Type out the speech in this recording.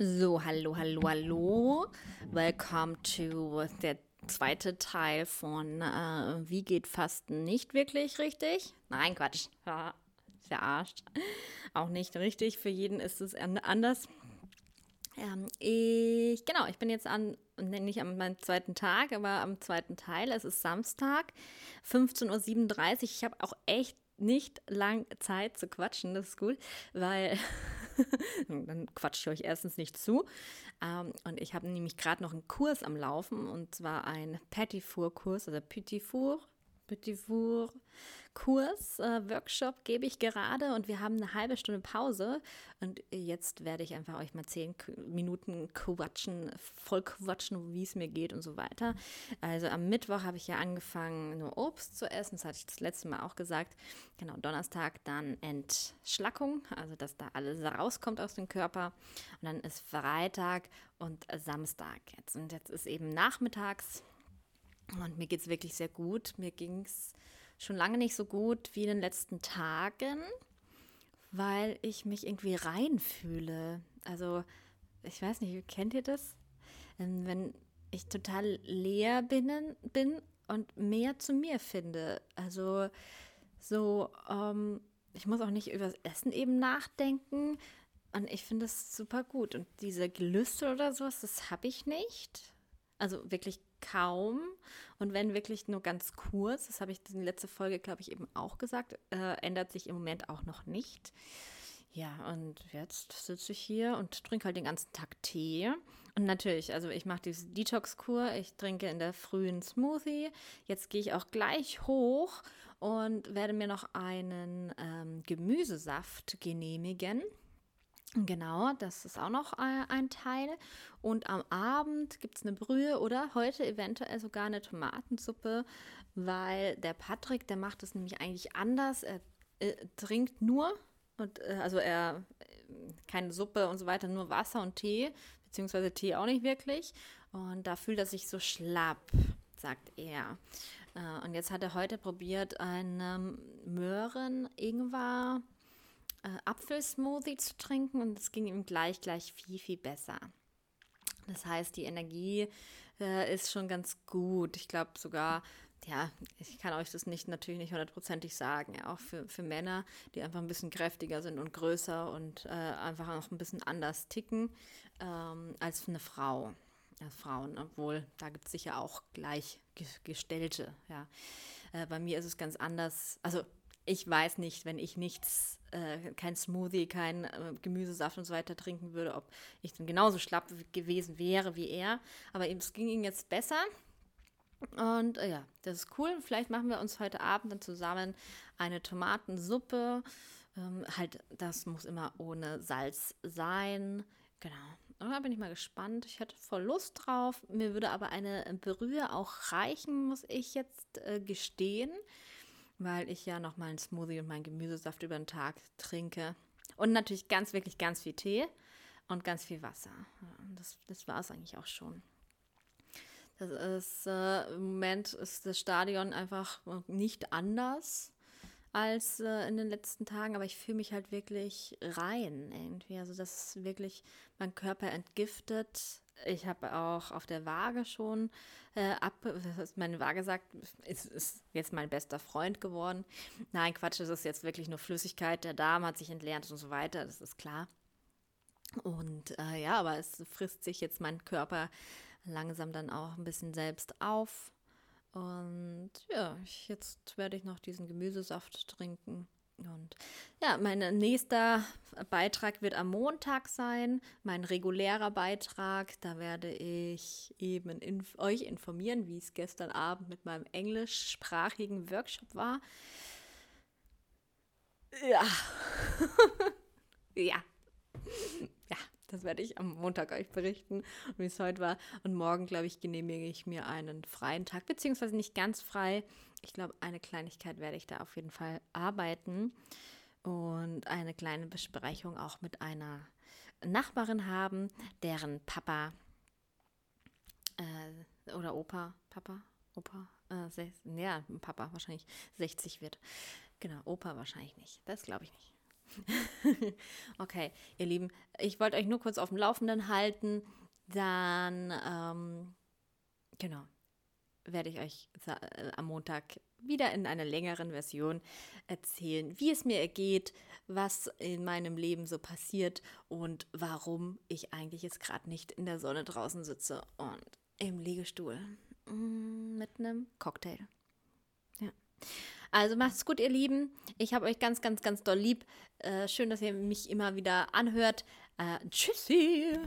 So, hallo, hallo, hallo. Welcome to der zweite Teil von äh, Wie geht Fasten nicht wirklich richtig? Nein, Quatsch. Ja, verarscht. Auch nicht richtig. Für jeden ist es anders. Ähm, ich, genau, ich bin jetzt an, nicht am meinem zweiten Tag, aber am zweiten Teil. Es ist Samstag, 15.37 Uhr. Ich habe auch echt nicht lang Zeit zu quatschen, das ist gut, weil dann quatsche ich euch erstens nicht zu. Ähm, und ich habe nämlich gerade noch einen Kurs am Laufen und zwar ein Petit Four-Kurs, also Petit Four, Petit Four Kurs, äh, Workshop gebe ich gerade und wir haben eine halbe Stunde Pause und jetzt werde ich einfach euch mal zehn Minuten quatschen, voll quatschen, wie es mir geht und so weiter. Also am Mittwoch habe ich ja angefangen, nur Obst zu essen, das hatte ich das letzte Mal auch gesagt. Genau, Donnerstag dann Entschlackung, also dass da alles rauskommt aus dem Körper. Und dann ist Freitag und Samstag jetzt. Und jetzt ist eben nachmittags und mir geht es wirklich sehr gut. Mir ging es schon lange nicht so gut wie in den letzten Tagen, weil ich mich irgendwie reinfühle. Also, ich weiß nicht, kennt ihr das? Ähm, wenn ich total leer bin, bin und mehr zu mir finde. Also, so, ähm, ich muss auch nicht über das Essen eben nachdenken. Und ich finde das super gut. Und diese Gelüste oder sowas, das habe ich nicht. Also wirklich kaum. Und wenn wirklich nur ganz kurz, das habe ich in der letzten Folge, glaube ich, eben auch gesagt, äh, ändert sich im Moment auch noch nicht. Ja, und jetzt sitze ich hier und trinke halt den ganzen Tag Tee. Und natürlich, also ich mache diese Detox-Kur, ich trinke in der frühen Smoothie. Jetzt gehe ich auch gleich hoch und werde mir noch einen ähm, Gemüsesaft genehmigen. Genau, das ist auch noch äh, ein Teil. Und am Abend gibt es eine Brühe oder heute eventuell sogar eine Tomatensuppe, weil der Patrick, der macht es nämlich eigentlich anders. Er äh, trinkt nur, und, äh, also er äh, keine Suppe und so weiter, nur Wasser und Tee, beziehungsweise Tee auch nicht wirklich. Und da fühlt er sich so schlapp, sagt er. Äh, und jetzt hat er heute probiert, einen Möhren-Ingwer- äh, Apfelsmoothie zu trinken und es ging ihm gleich, gleich viel, viel besser. Das heißt, die Energie äh, ist schon ganz gut. Ich glaube sogar, ja, ich kann euch das nicht natürlich nicht hundertprozentig sagen. Ja, auch für, für Männer, die einfach ein bisschen kräftiger sind und größer und äh, einfach auch ein bisschen anders ticken ähm, als eine Frau. Ja, Frauen, obwohl da gibt es sicher auch gleichgestellte. Ja. Äh, bei mir ist es ganz anders. Also ich weiß nicht, wenn ich nichts, äh, kein Smoothie, kein äh, Gemüsesaft und so weiter trinken würde, ob ich dann genauso schlapp gewesen wäre wie er. Aber eben, es ging ihm jetzt besser. Und äh, ja, das ist cool. Vielleicht machen wir uns heute Abend dann zusammen eine Tomatensuppe. Ähm, halt, das muss immer ohne Salz sein. Genau. Und da bin ich mal gespannt. Ich hätte voll Lust drauf. Mir würde aber eine Brühe auch reichen, muss ich jetzt äh, gestehen weil ich ja noch mal einen Smoothie und meinen Gemüsesaft über den Tag trinke. Und natürlich ganz, wirklich ganz viel Tee und ganz viel Wasser. Das, das war es eigentlich auch schon. Das ist, äh, Im Moment ist das Stadion einfach nicht anders als äh, in den letzten Tagen, aber ich fühle mich halt wirklich rein irgendwie. Also, das ist wirklich mein Körper entgiftet ich habe auch auf der Waage schon äh, ab, meine Waage sagt, ist, ist jetzt mein bester Freund geworden. Nein, Quatsch, es ist jetzt wirklich nur Flüssigkeit. Der Darm hat sich entleert und so weiter, das ist klar. Und äh, ja, aber es frisst sich jetzt mein Körper langsam dann auch ein bisschen selbst auf. Und ja, jetzt werde ich noch diesen Gemüsesaft trinken. Und ja, mein nächster Beitrag wird am Montag sein, mein regulärer Beitrag. Da werde ich eben inf euch informieren, wie es gestern Abend mit meinem englischsprachigen Workshop war. Ja. ja. Ja, das werde ich am Montag euch berichten, wie es heute war. Und morgen, glaube ich, genehmige ich mir einen freien Tag, beziehungsweise nicht ganz frei. Ich glaube, eine Kleinigkeit werde ich da auf jeden Fall arbeiten und eine kleine Besprechung auch mit einer Nachbarin haben, deren Papa äh, oder Opa, Papa, Opa, äh, ja, Papa wahrscheinlich 60 wird. Genau, Opa wahrscheinlich nicht. Das glaube ich nicht. okay, ihr Lieben, ich wollte euch nur kurz auf dem Laufenden halten. Dann, ähm, genau, werde ich euch äh, am Montag wieder in einer längeren Version erzählen, wie es mir ergeht, was in meinem Leben so passiert und warum ich eigentlich jetzt gerade nicht in der Sonne draußen sitze und im Liegestuhl mm, mit einem Cocktail. Ja. Also macht's gut, ihr Lieben. Ich habe euch ganz, ganz, ganz doll lieb. Äh, schön, dass ihr mich immer wieder anhört. Äh, tschüssi.